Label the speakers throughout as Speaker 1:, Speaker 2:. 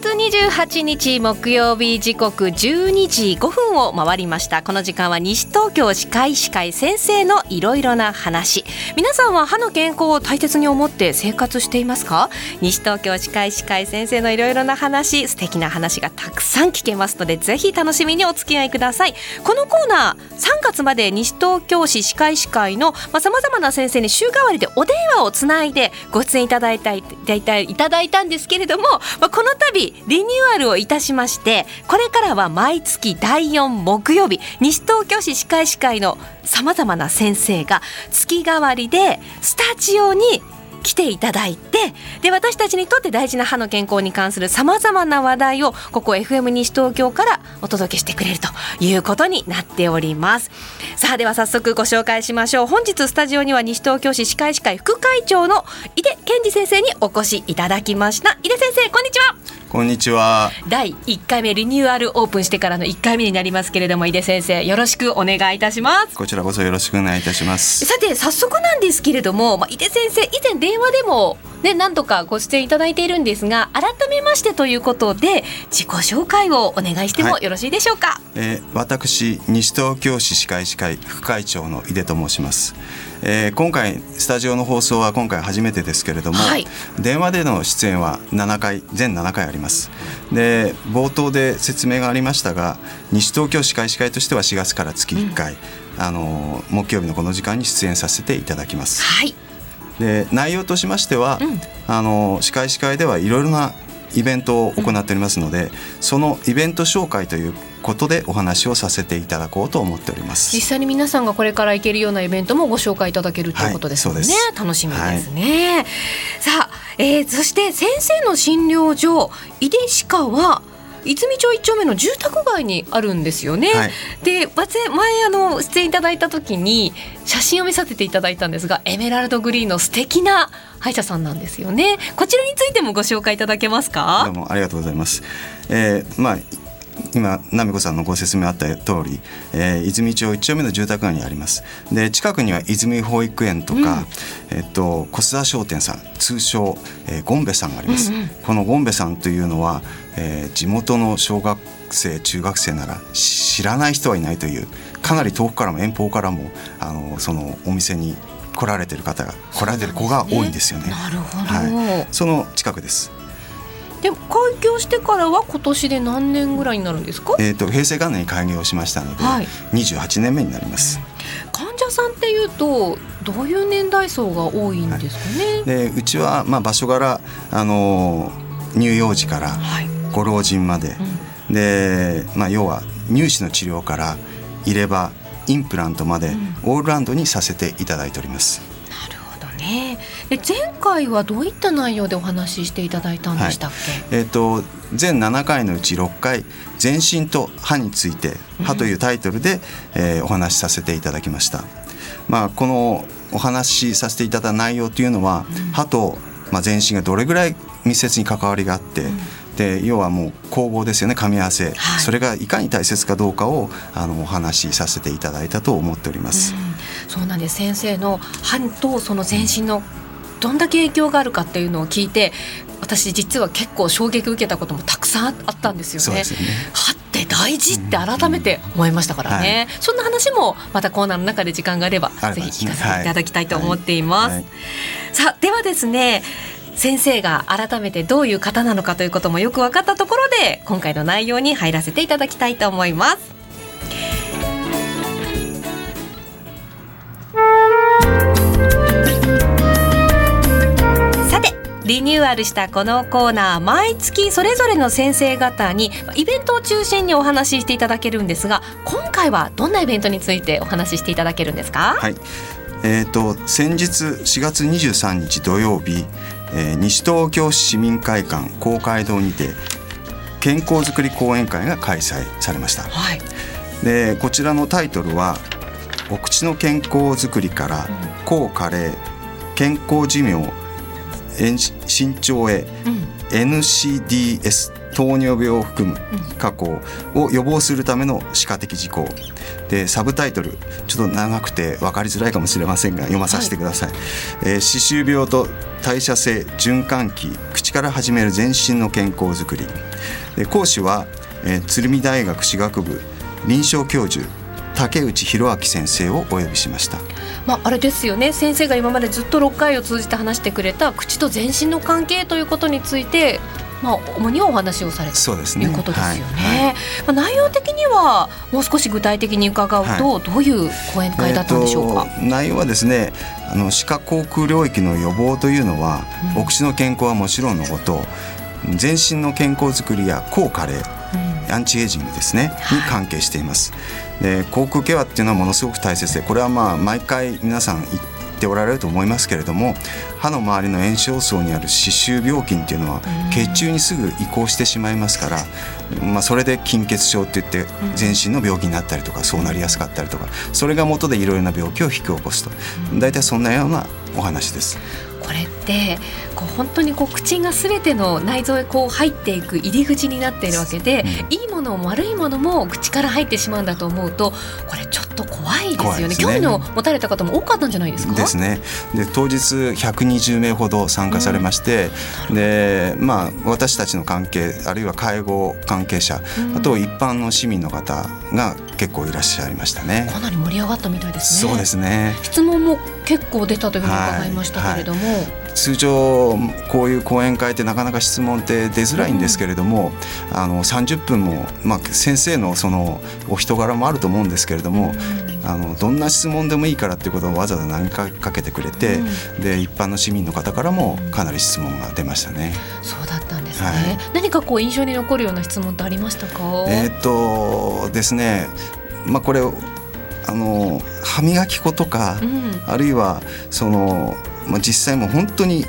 Speaker 1: 月28日木曜日時刻12時5分を回りました。この時間は西東京歯科医師会先生のいろいろな話。皆さんは歯の健康を大切に思って生活していますか？西東京歯科医師会先生のいろいろな話素敵な話がたくさん聞けますのでぜひ楽しみにお付き合いください。このコーナー3月まで西東京市歯科医師会のさまざ、まな先生に週替わりでお電話をつないでご出演いただいたいただいたんですけれども、まあ、この度リニューアルをいたしましてこれからは毎月第4木曜日西東京市歯科医師会のさまざまな先生が月替わりでスタジオに来ていただいてで私たちにとって大事な歯の健康に関するさまざまな話題をここ FM 西東京からお届けしてくれるということになっております。さあでは早速ご紹介しましょう。本日スタジオには西東京市歯科医師会副会長の井出健二先生にお越しいただきました。井出先生こんにちは。
Speaker 2: こんにちは。
Speaker 1: 第1回目リニューアルオープンしてからの1回目になりますけれども井出先生よろしくお願いいたします。
Speaker 2: こちらこそよろしくお願いいたします。
Speaker 1: さて早速なんですけれども、まあ、井出先生以前電話でもね、何度かご出演いただいているんですが改めましてということで自己紹介をお願いしてもよろしいでしょうか、はい、
Speaker 2: えー、私西東京市歯科医師会副会長の井出と申します、えー、今回スタジオの放送は今回初めてですけれども、はい、電話での出演は7回全7回あります。で冒頭で説明がありましたが西東京歯科医師会としては4月から月1回、うん、あの木曜日のこの時間に出演させていただきます。
Speaker 1: はい。
Speaker 2: で内容としましては、うん、あの司会司会ではいろいろなイベントを行っておりますので、うん、そのイベント紹介ということでお話をさせていただこうと思っております
Speaker 1: 実際に皆さんがこれから行けるようなイベントもご紹介いただけるということですね、はい、楽しみですね、はい、さあ、えー、そして先生の診療所井出歯科は泉町一丁目の住宅街にあるんですよね。はい、で前あの出演いただいた時に写真を見させていただいたんですがエメラルドグリーンの素敵な歯医者さんなんですよね。こちらについてもご紹介いただけますか？
Speaker 2: どうもありがとうございます。えー、まあ今奈美子さんのご説明あった通り、えー、泉町一丁目の住宅街にあります。で近くには泉保育園とか、うん、えっと小須田商店さん通称、えー、ゴンベさんがあります、うんうん、このゴンベさんというのは、えー、地元の小学生中学生なら知らない人はいないというかなり遠くからも遠方からもあのそのお店に来られてる方が来られてる子が多いんですよね。ね。
Speaker 1: なるほど、はい、
Speaker 2: その近くです。
Speaker 1: で開業してからは今年で何年ぐらいになるんですか？
Speaker 2: えっ、と平成元年に開業しましたので、はい、28年目になります。
Speaker 1: 患者さんっていうとどういう年代層が多いんですかね？はい、
Speaker 2: でうちはまあ場所柄あの乳幼児からご老人まで、はいうん、でまあ要は乳歯の治療から入れ歯インプラントまで、オールラウンドにさせていただいております。
Speaker 1: ね。で前回はどういった内容でお話ししていただいたんでしたっ
Speaker 2: け？はい、えっ、ー、と全7回のうち6回全身と歯について歯というタイトルで、うん、えー、お話しさせていただきました。まあこのお話しさせていただいた内容というのは、うん、歯とまあ全身がどれぐらい密接に関わりがあって。うんで要はもう統合ですよね噛み合わせ、はい、それがいかに大切かどうかをあのお話しさせていただいたと思っております。
Speaker 1: うん、そうなんです先生の歯とその全身のどんだけ影響があるかっていうのを聞いて私実は結構衝撃受けたこともたくさんあったんですよね。よね歯って大事って改めて思いましたからね、うんはい、そんな話もまたコーナーの中で時間があればぜひ聞かせていただきたいと思っています。はいはい、さあではですね先生が改めてどういう方なのかということもよく分かったところで今回の内容に入らせていただきたいと思います。リニューアルしたこのコーナー毎月それぞれの先生方にイベントを中心にお話ししていただけるんですが今回はどんなイベントについてお話ししていただけるんですか？
Speaker 2: はい。えーと、先日4月23日土曜日えー、西東京市民会館公会堂にて健康づくり講演会が開催されました、はい、でこちらのタイトルは「お口の健康づくりから高加齢健康寿命身長へ、NCDS 糖尿病を含む加工を予防するための歯科的事項でサブタイトルちょっと長くて分かりづらいかもしれませんが読まさせてください、はい、えー、歯周病と代謝性循環器口から始める全身の健康づくりで講師は、えー、鶴見大学歯学部臨床教授竹内弘明先生をお呼びしました。
Speaker 1: まあ、あれですよね。先生が今までずっと6回を通じて話してくれた口と全身の関係ということについてまあ、主にお話をされたということですよね。はい。はい、まあ、内容的にはもう少し具体的に伺うと、はい、どういう講演会だったんでしょうか、
Speaker 2: えー、内容はですねあの歯科口腔領域の予防というのは、うん、お口の健康はもちろんのこと全身の健康づくりや抗加齢、うん、アンチエイジングですね、に関係しています。で口腔ケアっていうのはものすごく大切でこれはまあ毎回皆さん言っておられると思いますけれども歯の周りの炎症層にある歯周病菌っていうのは血中にすぐ移行してしまいますから、まあ、それで筋血症っていって全身の病気になったりとかそうなりやすかったりとかそれが元でいろいろな病気を引き起こすと。大体そんなようなお話です。
Speaker 1: これってこう本当にこう口がすべての内臓へこう入っていく入り口になっているわけで、うん、いいものも悪いものも口から入ってしまうんだと思うとこれちょっと怖いですよね、ね、興味の持たれた方も多かったんじゃないですか？
Speaker 2: ですね。で当日120名ほど参加されまして、うん、でまあ私たちの関係あるいは介護関係者、うん、あと一般の市民の方が結構いらっしゃいましたね。
Speaker 1: かなり盛り上がったみたいです
Speaker 2: ね。そうですね。
Speaker 1: 質問も結構出たというふうに伺いましたけれども、はいはい
Speaker 2: 通常こういう講演会ってなかなか質問って出づらいんですけれども、うん、あの30分も、まあ、先生のそのお人柄もあると思うんですけれども、うん、あのどんな質問でもいいからっていうことをわざわざ投げかけてくれて、うん、で一般の市民の方からもかなり質問が出ましたね。
Speaker 1: そうだったんですね、はい、何かこう印象に残るような質問ってありましたか？
Speaker 2: えー、っとですね。まあこれあの歯磨き粉とか、あるいはそのまあ、実際も本当に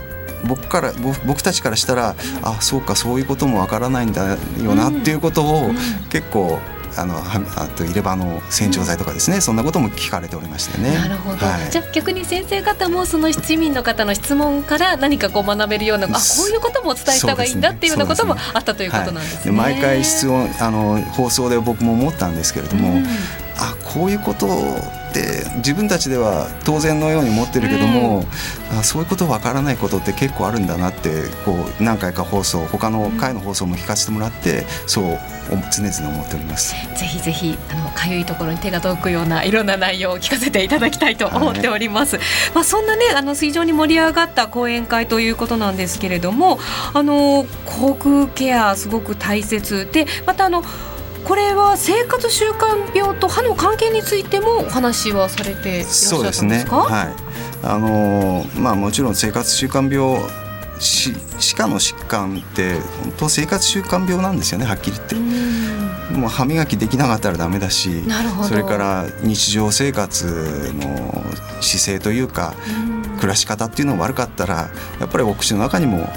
Speaker 2: 僕から僕たちからしたらあそうかそういうこともわからないんだよなっていうことを結構あのあと入れ歯の洗浄剤とかですね、うん、そんなことも聞かれておりましてね。
Speaker 1: なるほど、はい、じゃあ逆に先生方もその市民の方の質問から何かこう学べるようなあこういうことも伝えた方がいいんだっていうようなこともあったということなんですね。
Speaker 2: はい、毎回質問あの放送で僕も思ったんですけれども、うん、あこういうことって自分たちでは当然のように思ってるけども、うん、あそういうことわからないことって結構あるんだなってこう何回か放送他の回の放送も聞かせてもらって、そう常々思っております。
Speaker 1: ぜひぜひあのかゆいところに手が届くようないろんな内容を聞かせていただきたいと思っております、はい、まあそんなねあの非常に盛り上がった講演会ということなんですけれどもあの口腔ケアすごく大切でまたあのこれは生活習慣病と歯の関係についてもお話はされていらっしゃんですか？ね、はい。
Speaker 2: あのまあもちろん生活習慣病し歯科の疾患って本当生活習慣病なんですよねはっきり言って。もう歯磨きできなかったらダメだしそれから日常生活の姿勢というか暮らし方っていうのが悪かったらやっぱりお口の中にも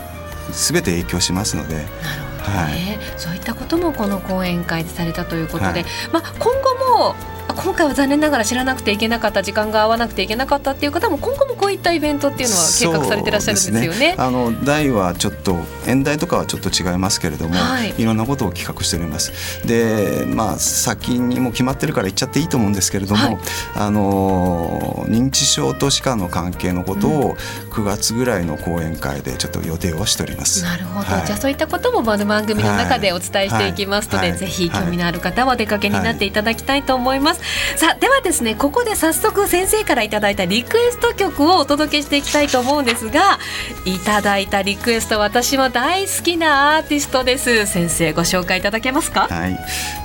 Speaker 2: 全て影響しますので。なるほど
Speaker 1: はい、そういったこともこの講演会でされたということで、はい、まあ、今後も今回は残念ながら知らなくていけなかった時間が合わなくていけなかったっていう方も今後もこういったイベントっていうのは計画されてらっしゃるんですよね。ね。
Speaker 2: あの題はちょっと演題とかはちょっと違いますけれども、はい、いろんなことを企画しております。でまあ先にも決まってるから言っちゃっていいと思うんですけれども、はい、あの認知症と歯科の関係のことを9月ぐらいの講演会でちょっと予定をしております。
Speaker 1: なるほど、はい、じゃあそういったことも番組の中でお伝えしていきますので、ぜひ興味のある方はお出かけになっていただきたいと思います。さあではですねここで早速先生からいただいたリクエスト曲をお届けしていきたいと思うんですがいただいたリクエスト私も大好きなアーティストです。先生ご紹介いただけますか？
Speaker 2: はい、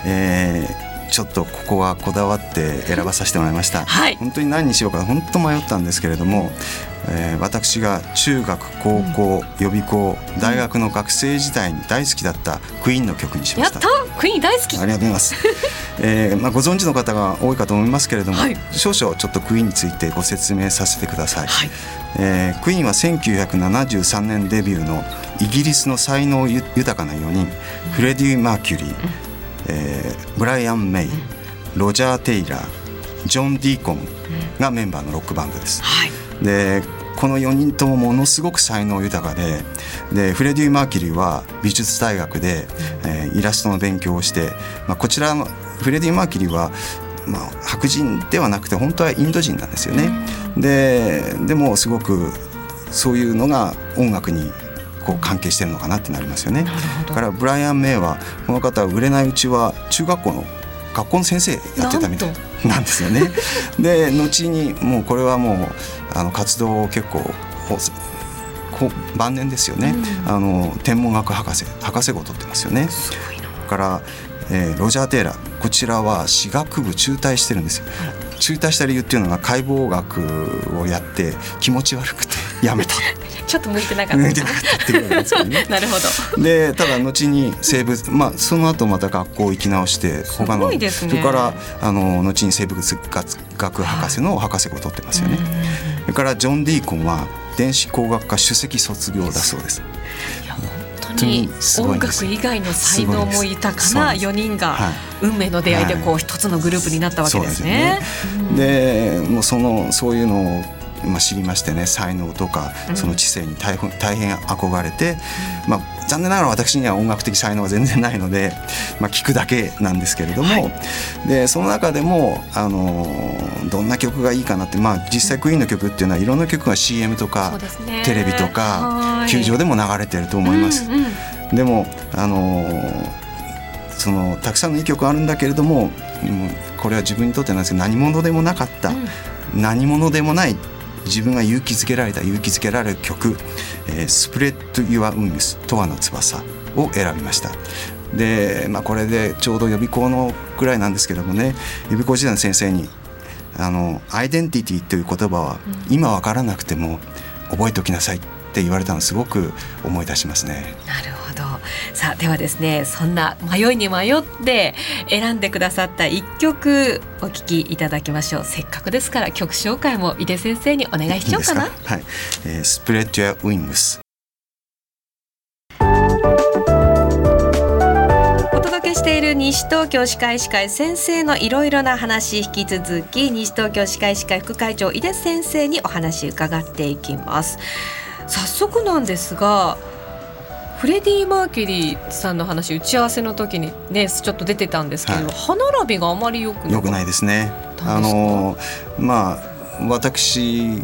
Speaker 2: えーちょっとここはこだわって選ばさせてもらいました、はい、本当に何にしようか本当迷ったんですけれども、えー、私が中学高校、予備校大学の学生時代に大好きだったクイーンの曲にしました。
Speaker 1: やったクイーン大好き。
Speaker 2: ありがとうございます、えーまあ、ご存知の方が多いかと思いますけれども、はい、少々ちょっとクイーンについてご説明させてください、はい、えー、クイーンは1973年デビューのイギリスの才能豊かな4人、フレディ・マーキュリー、えー、ブライアン・メイ、ロジャー・テイラージョン・ディーコンがメンバーのロックバンドです。はい、でこの4人ともものすごく才能豊かででフレディ・マーキュリーは美術大学で、えー、イラストの勉強をして、まあ、こちらのフレディ・マーキュリーはまあ、白人ではなくて本当はインド人なんですよね。ででもすごくそういうのが音楽にこう関係してるのかなってなりますよね。だからブライアン・メイはこの方は売れないうちは中学校の学校の先生やってたみたいなんですよね。で後にもうこれはもうあの活動を結構晩年ですよね、うん、あの天文学博士博士号を取ってますよね。から、えー、ロジャー・テイラーこちらは歯学部中退してるんですよ。中退した理由っていうのが解剖学をやって気持ち悪くてやめた。
Speaker 1: ちょっと向いてなかった。向いてなかったっていうですけどね。なるほ
Speaker 2: ど。でただ後に生物まあその後また学校行き直して他の、ね、それからあの後に生物学博士の博士号を取ってますよね、それからジョン・ディーコンは電子工学科首席卒業だそうです
Speaker 1: に音楽以外の才能も豊かな4人が運命の出会いでこう一つのグループになったわけですね。
Speaker 2: でもうそのそういうのをまあ、知りましてね才能とかその知性に大変大変憧れて、まあ、残念ながら私には音楽的才能は全然ないので、まあ、聞くだけなんですけれども、はい、でその中でもあのどんな曲がいいかなって、まあ、実際クイーンの曲っていうのはいろんな曲が CM とか、ね、テレビとか球場でも流れてると思います。うんうん、でもあのそのたくさんのいい曲あるんだけれどもこれは自分にとってなんですけど何者でもなかった、うん、何者でもない自分が勇気づけられた勇気づけられる曲「えー、スプレッド・ユア・ウングス」「永遠の翼」を選びました。で、まあ、これでちょうど予備校のぐらいなんですけどもね予備校時代の先生にあのアイデンティティという言葉は今分からなくても覚えておきなさいって言われたのすごく思い出しますね。
Speaker 1: なるほどさあではですねそんな迷いに迷って選んでくださった一曲お聴きいただきましょう。せっかくですから曲紹介も井出先生にお願いしようかな。はい、
Speaker 2: えー、スプレッドやウィングス
Speaker 1: お届けしている西東京歯科医師会先生のいろいろな話引き続き西東京歯科医師会副会長井出先生にお話伺っていきます。早速なんですがフレディ・マーキュリーさんの話打ち合わせの時にねちょっと出てたんですけど、はい、歯並びがあまりよく
Speaker 2: よくないですね。あのまあ私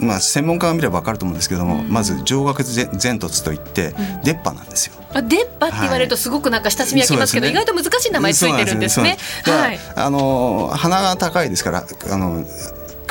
Speaker 2: まあ、専門家が見れば分かると思うんですけども、うん、まず上顎前突といって出っ歯なんですよ。
Speaker 1: あ出っ歯って言われるとすごくなんか親しみ焼きますけど、はい、意外と難しい名前ついてるんですね。すね。はい、
Speaker 2: あの鼻が高いですからあの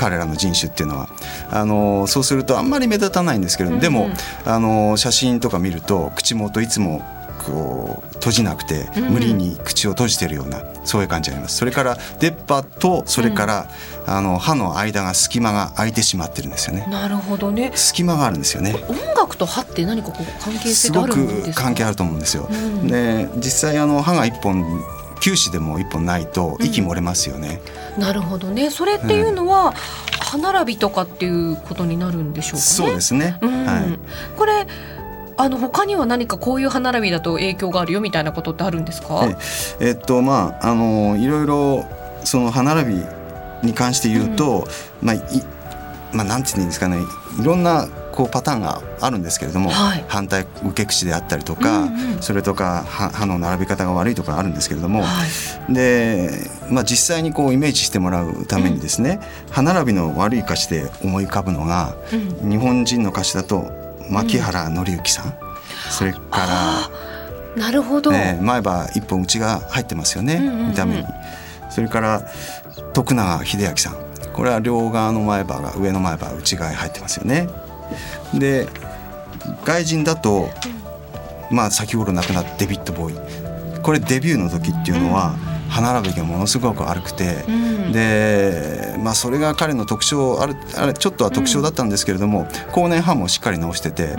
Speaker 2: 彼らの人種っていうのは。あのそうするとあんまり目立たないんですけど、でもあの写真とか見ると口元いつもこう閉じなくて無理に口を閉じてるような、うん、そういう感じあります。それから出っ歯とそれから、うん、あの歯の間が隙間が空いてしまってるんですよね。
Speaker 1: なるほどね。
Speaker 2: 隙間があるんですよね。
Speaker 1: 音楽と歯って何かこう関係性あるんですか？すごく
Speaker 2: 関係あると思うんですよ、うん、で実際あの歯が一本臼歯でも一本ないと息漏れますよね、
Speaker 1: うん、なるほどね。それっていうのは、歯並びとかっていうことになるんでしょうか、ね、
Speaker 2: そうですね、うん、はい、
Speaker 1: これあの他には何かこういう歯並びだと影響があるよみたいなことってあるんですか？
Speaker 2: え。えっとまああのいろいろその歯並びに関して言うと、うん、まあいまあなんて言うんですかね。いろんなこうパターンがあるんですけれども、はい、反対受け口であったりとか、うんうん、それとか歯の並び方が悪いとかあるんですけれども、はい、で、まあ、実際にこうイメージしてもらうためにですね、うん、歯並びの悪い歌詞で思い浮かぶのが、うん、日本人の歌手だと牧原紀之さん、それから
Speaker 1: なるほど、
Speaker 2: ね、前歯一本内が入ってますよね、うんうんうん、見た目に。それから徳永英明さん。これは両側の前歯が上の前歯内側に入ってますよね。で外人だと、まあ、先ほど亡くなったデビッド・ボーイ。これデビューの時っていうのは、歯並びがものすごく悪くて、うん、で、まあ、それが彼の特徴あるあれちょっとは特徴だったんですけれども、うん、後年歯もしっかり直してて、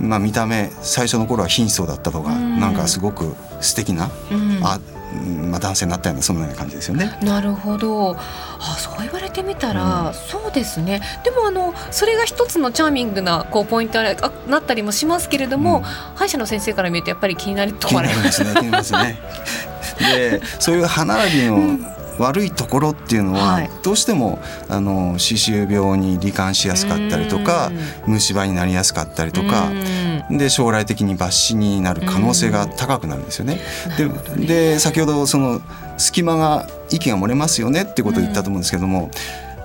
Speaker 2: うん、まあ、見た目最初の頃は貧相だったとか、うん、なんかすごく素敵な、うん、あまあ、男性になったようなそんな感じですよね。
Speaker 1: なるほど。あそう言われてみたら、うん、そうですね。でもあのそれが一つのチャーミングなこうポイントになったりもしますけれども、うん、歯医者の先生から見るとやっぱり気になるところありますね。ね。
Speaker 2: でそういう歯並びの、悪いところっていうのは、どうしてもあの歯周病に罹患しやすかったりとか虫歯になりやすかったりとかで将来的に抜歯になる可能性が高くなるんですよね。でで先ほどその隙間が息が漏れますよねってことを言ったと思うんですけども。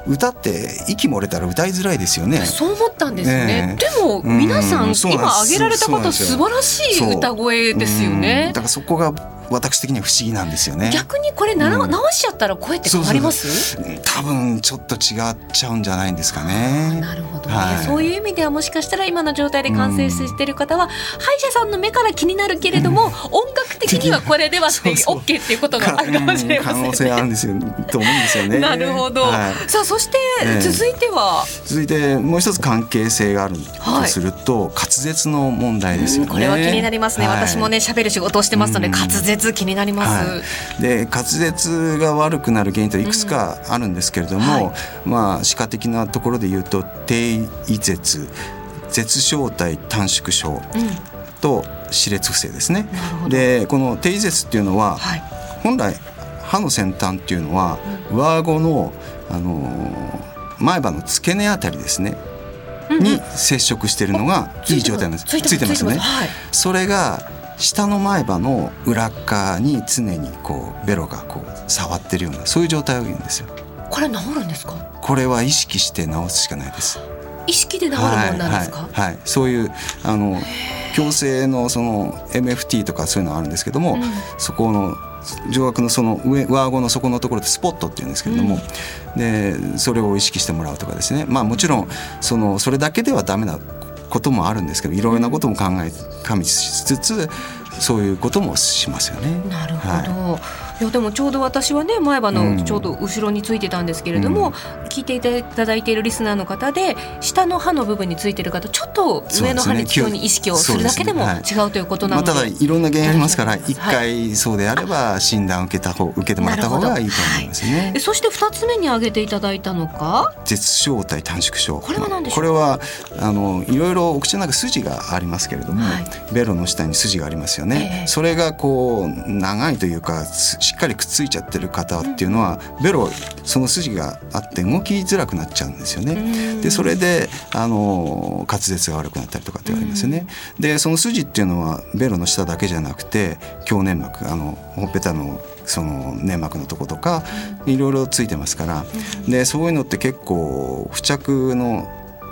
Speaker 2: 歌って息漏れたら歌いづらいですよね。
Speaker 1: そう思ったんですね。ねでも皆さん、ん、今挙げられた方素晴らしい歌声ですよね。
Speaker 2: だからそこが私的には不思議なんですよね。
Speaker 1: 逆にこれな、うん、直しちゃったら声って変わります？
Speaker 2: 多分ちょっと違っちゃうんじゃないんですかね。
Speaker 1: なるほどね、はい、そういう意味ではもしかしたら今の状態で完成している方は、うん、歯医者さんの目から気になるけれども、うん、音楽的にはこれではって OK っていうことがあるかもしれません、
Speaker 2: ね、可能性あるんですよと思うんですよね
Speaker 1: なるほど、はい、さあそして続いては、
Speaker 2: えー、続いてもう一つ関係性があるとすると、はい、滑舌の問題ですよね、
Speaker 1: これは気になりますね、私もね喋る仕事をしてますので滑舌気になります、
Speaker 2: はい、で滑舌が悪くなる原因といくつかあるんですけれども、うんはい、まあ歯科的なところで言うと低位舌舌小体短縮症と歯列不正ですね。でこの低位舌っていうのは、はい、本来歯の先端っていうのは、上顎の、あの前歯の付け根あたりですねに接触しているのがいい状態なんです。ついてますね。それが下の前歯の裏側に常にこうベロがこう触ってるようなそういう状態を言うんですよ。
Speaker 1: これ治るんですか？
Speaker 2: これは意識して治すしかないです。
Speaker 1: 意識で治るもんなんですか？
Speaker 2: はい、はいはい、そういうあの矯正のその MFT とかそういうのあるんですけども、うん、そこの上顎のその上上顎の底のところでスポットっていうんですけれども、うん、でそれを意識してもらうとかですね。まあもちろんそのそれだけではダメなこともあるんですけどいろいろなことも考え加味しつつそういうこともしますよね。
Speaker 1: なるほど、はいいやでもちょうど私はね前歯のちょうど後ろについてたんですけれども、うん、聞いていただいているリスナーの方で下の歯の部分についてる方ちょっと上の歯につくように意識をするだけでも違うということなので、
Speaker 2: ね。はい、まあ、ただいろんな原因ありますから一回そうであれば診断を受けた方受けてもらった方がいいと思いますね。
Speaker 1: はい、そして二つ目に挙げていただいたのか？
Speaker 2: 絶小体短縮症。
Speaker 1: これは何でしょ
Speaker 2: う？これはあのいろいろお口の中筋がありますけれども、はい、ベロの下に筋がありますよね、えー、それがこう長いというかしっかりくっついちゃってる方っていうのはベロその筋があって動きづらくなっちゃうんですよね。でそれであの滑舌が悪くなったりとかって言われますよね。でその筋っていうのはベロの下だけじゃなくて強粘膜あのほっぺたのその粘膜のとことかいろいろついてますからでそういうのって結構付着の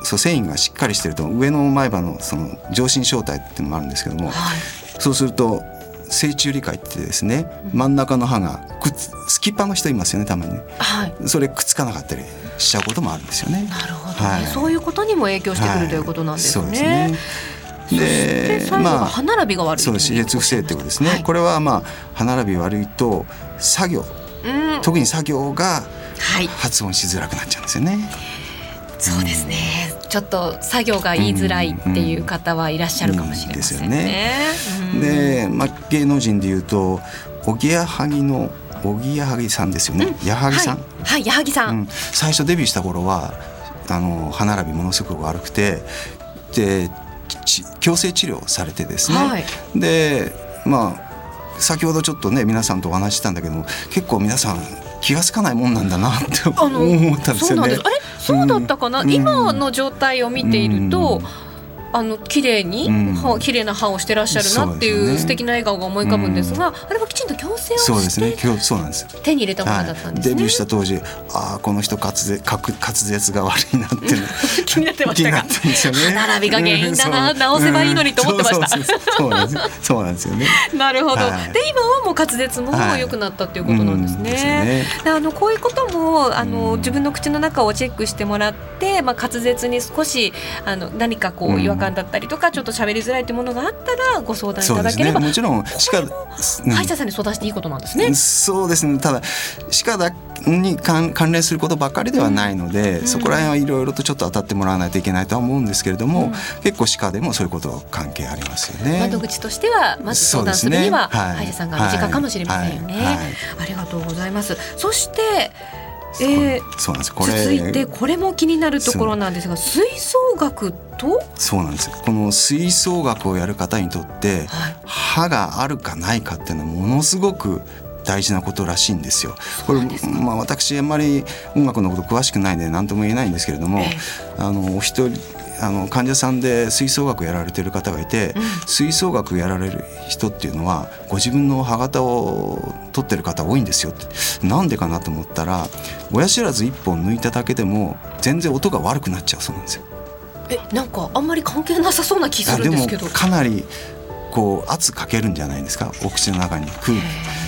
Speaker 2: そう繊維がしっかりしてると上の前歯のその上心小体っていうのもあるんですけども、はい、そうすると正中理解ってですね真ん中の歯がくっすきっぱの人いますよねたまにね、はい、それくっつかなかったりしちゃうこともあるんですよね。
Speaker 1: なるほど、ね。はい、そういうことにも影響してくるということなんですね。
Speaker 2: で
Speaker 1: まあ歯並びが悪い
Speaker 2: そう歯列不正ってことですね、はい、これはまあ歯並び悪いと作業、うん、特に作業が発音しづらくなっちゃうんですよね。
Speaker 1: そうですね、ちょっと作業が言いづらいっていう方はいらっしゃるかもしれませんね。
Speaker 2: で、まあ、芸能人でいうとおぎやはぎのおぎやはぎさんですよね、
Speaker 1: 矢
Speaker 2: 作さん、
Speaker 1: はい、矢作さん、
Speaker 2: 最初デビューした頃はあの歯並びものすごく悪くてで矯正治療されてですね、はい、でまあ先ほどちょっとね皆さんとお話ししたんだけども結構皆さん気が付かないもんなんだなって思ったんですよね。あれ
Speaker 1: そうだったかな、うん、今の状態を見ていると、うんあの綺麗に、うん、綺麗な歯をしてらっしゃるなっていう素敵な笑顔が思い浮かぶんですが、あれはきちんと矯正をそうですね。そうなんです手に入れたものだったんです、
Speaker 2: デビューした当時ああこの人滑舌滑舌が悪いなって
Speaker 1: 気になってましたか？歯並びが原因だな、直せばいいのにと思ってました。
Speaker 2: そうなんですそうなんですよね。
Speaker 1: なるほど、はい、で今はもう滑舌も良くなったっていうことなんですね、あのこういうこともあの自分の口の中をチェックしてもらって、まあ、滑舌に少しあの何かこう違和感だったりとかちょっと喋りづらいってものがあったらご相談いただければ、
Speaker 2: ね、もちろん
Speaker 1: 歯科歯医者さんに相談していいことなんですね。
Speaker 2: そうですねただ歯科だに関連することばかりではないので、うん、そこら辺はいろいろとちょっと当たってもらわないといけないとは思うんですけれども、うん、結構歯科でもそういうこと関係ありますよね。
Speaker 1: 窓口としてはまず相談するには、ねはい、歯医者さんが身近かもしれませんよね、はいはい、ありがとうございます。そしてえー、そうなんです。これ続いてこれも気になるところなんですが吹奏楽と？
Speaker 2: そうなんです。この吹奏楽をやる方にとって、はい、歯があるかないかっていうのはものすごく大事なことらしいんですよ。これまあ私あんまり音楽のこと詳しくないんで何とも言えないんですけれども、えー、あのお一人あの患者さんで吹奏楽やられてる方がいて、
Speaker 1: うん。
Speaker 2: 吹奏楽やられる人っていうのはご自分の歯型を取ってる方多いんですよって。なんでかなと思ったら親知らず1本抜いただけでも全然音が悪くなっちゃうそうなんですよ。
Speaker 1: えなんかあんまり関係なさそうな気するんですけど。
Speaker 2: かなりこう圧かけるんじゃないですかお口の中に空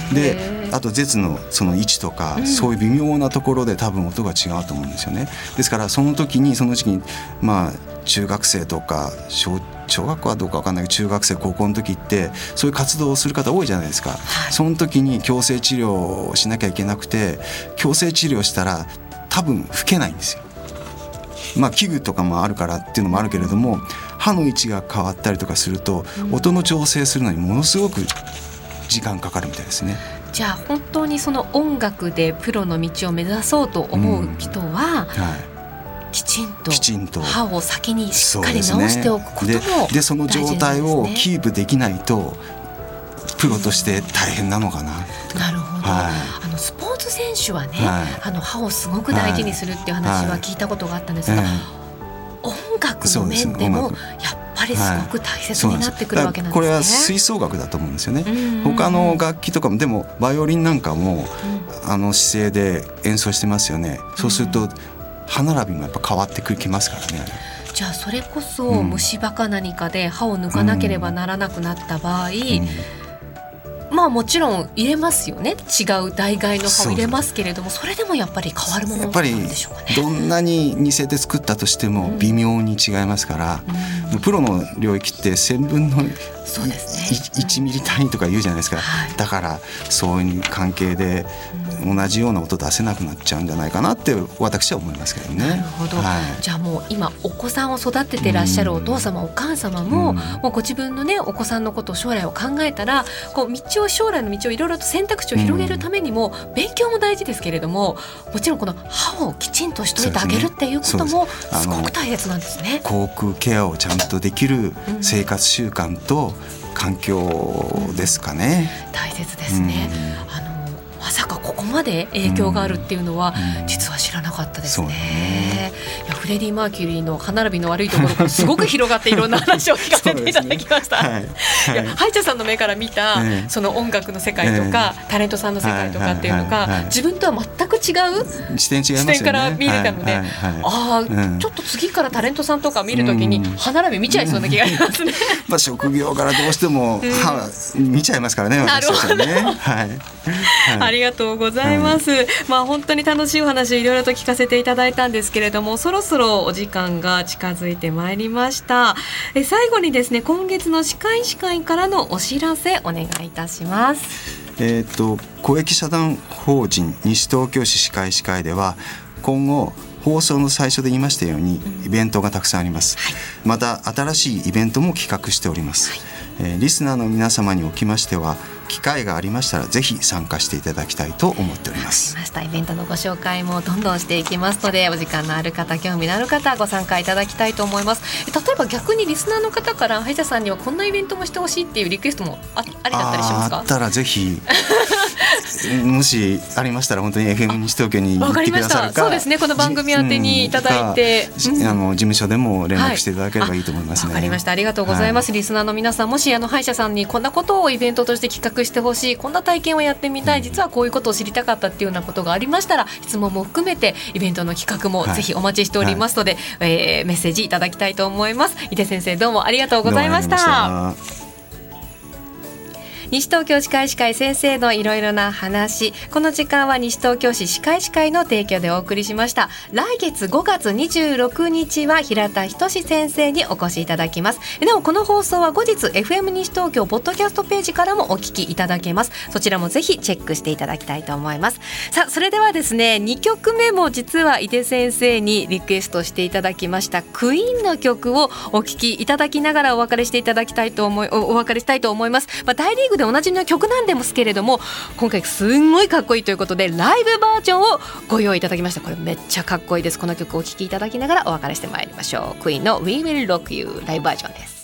Speaker 2: 気。であと舌のその位置とか、
Speaker 1: うん。
Speaker 2: そういう微妙なところで多分音が違うと思うんですよね。ですからその時にその時期にまあ中学生とか小小学校はどうかわかんないけど中学生高校の時ってそういう活動をする方多いじゃないですか、その時に矯正治療をしなきゃいけなくて矯正治療したら多分吹けないんですよ。まあ器具とかもあるからっていうのもあるけれども歯の位置が変わったりとかすると
Speaker 1: うん。
Speaker 2: 音の調整するのにものすごく時間かかるみたいですね。
Speaker 1: じゃあ本当にその音楽でプロの道を目指そうと思う人は、
Speaker 2: は
Speaker 1: きちんと
Speaker 2: きちんと。
Speaker 1: 歯を先に
Speaker 2: い、
Speaker 1: しっかり直しておくことも
Speaker 2: ででその状態をキープできないとプロとして大変なのかな。
Speaker 1: なるほど、
Speaker 2: は
Speaker 1: あのスポーツ選手はね、
Speaker 2: はい。
Speaker 1: あの歯をすごく大事にするっていう話は聞いたことがあったんですが、
Speaker 2: え
Speaker 1: 音楽の面でも
Speaker 2: 音
Speaker 1: やっぱりすごく大
Speaker 2: え
Speaker 1: 切になってくるわけなんですね。
Speaker 2: これは吹奏楽だと思うんですよね。
Speaker 1: うん。
Speaker 2: 他の楽器とかもでもバイオリンなんかも
Speaker 1: うん。
Speaker 2: あの姿勢で演奏してますよね。そうすると歯並びもやっぱ変わってくきますからね。
Speaker 1: じゃあそれこそ
Speaker 2: うん。
Speaker 1: 虫歯か何かで歯を抜かなければならなくなった場合、
Speaker 2: うん。
Speaker 1: まあもちろん入れますよね。違う代替の歯を入れますけれどもそれでもやっぱり変わるもの
Speaker 2: やっぱり
Speaker 1: なんでしょうかね。
Speaker 2: どんなに似せて作ったとしても微妙に違いますから、
Speaker 1: うん
Speaker 2: プロの領域って1000分の
Speaker 1: そうですね。
Speaker 2: 1ミリ単位とか言うじゃないですか、
Speaker 1: はい。
Speaker 2: だからそういう関係で同じような音出せなくなっちゃうんじゃないかなって私は思いますけどね。
Speaker 1: なるほど、
Speaker 2: はい。
Speaker 1: じゃあもう今お子さんを育ててらっしゃるお父様、お母様も、
Speaker 2: うん。
Speaker 1: もうご自分のねお子さんのこと将来を考えたらこう道を将来の道をいろいろと選択肢を広げるためにも、勉強も大事ですけれどももちろんこの歯をきちんとしといてあげるっていうことも
Speaker 2: す。
Speaker 1: ごく大切なんですね。
Speaker 2: 口腔ケアをちゃんとできる
Speaker 1: うん
Speaker 2: 生活習慣と環境ですかね。
Speaker 1: 大切ですね。あのまさかここまで影響があるっていうのは、
Speaker 2: うん。
Speaker 1: 実は知らなかったですね。
Speaker 2: ね。
Speaker 1: いやフレディ・マーキュリーの歯並びの悪いところがすごく広がっていろんな話を聞かせていただきました。
Speaker 2: はい。
Speaker 1: いや歯医者さんの目から見た、
Speaker 2: ええ。
Speaker 1: その音楽の世界とか、タレントさんの世界とかっていうのが、
Speaker 2: はいはいはいはい。
Speaker 1: 自分とは全く違う
Speaker 2: 視点。
Speaker 1: 視点から見れたので
Speaker 2: はい。はい。はい。
Speaker 1: ああ、
Speaker 2: うん。
Speaker 1: ちょっと次からタレントさんとか見るときに
Speaker 2: うん。
Speaker 1: 歯並び見ちゃいそうな気がしますね。
Speaker 2: まあ職業からどうしても歯見ちゃいますからね。
Speaker 1: なるほど。
Speaker 2: 私たちはね。はい。はい
Speaker 1: ありがとうございます。まあ本当に楽しいお話いろいろと聞かせていただいたんですけれども、そろそろお時間が近づいてまいりました。え最後にですね、今月の司会司会からのお知らせお願いいたします。
Speaker 2: えっ、と公益社団法人西東京市歯科医師会では今後放送の最初で言いましたようにイベントがたくさんあります、また新しいイベントも企画しております、えーリスナーの皆様におきましては機会がありましたらぜひ参加していただきたいと思っております。
Speaker 1: ましたイベントのご紹介もどんどんしていきますのでお時間のある方興味のある方ご参加いただきたいと思います。え例えば逆にリスナーの方から歯医者さんにはこんなイベントもしてほしいっていうリクエストもあありだったりしますか？
Speaker 2: あったらぜひ もしありましたら本当に FM 西東京に行ってくださるか
Speaker 1: わかりました。そうですね。この番組宛てにいただいて。うん。
Speaker 2: あの事務所でも連絡していただければいいと思いますね、
Speaker 1: わかりました。ありがとうございます、リスナーの皆さんもしあの歯医者さんにこんなことをイベントとして企画してほしいこんな体験をやってみたい実はこういうことを知りたかったっていうようなことがありましたら質問も含めてイベントの企画も
Speaker 2: はい。
Speaker 1: ぜひお待ちしておりますので、えーメッセージいただきたいと思います。井出先生
Speaker 2: どうもありがとうございました
Speaker 1: 西東京歯科医師会先生のいろいろな話。この時間は西東京市歯科医師会の提供でお送りしました。来月5月26日は平田仁先生にお越しいただきます。なおこの放送は後日 FM 西東京ポッドキャストページからもお聞きいただけます。そちらもぜひチェックしていただきたいと思います。さあそれではですね2曲目も実は井出先生にリクエストしていただきました。クイーンの曲をお聞きいただきながらお別れしていただきたいと思いおお別れしたいと思います、まあ、大リーグでおなじみの曲なんですけれども今回すんごいかっこいいということでライブバージョンをご用意いただきました。これめっちゃかっこいいです。この曲をお聴きいただきながらお別れしてまいりましょう。クイーンの We Will Rock You ライブバージョンです。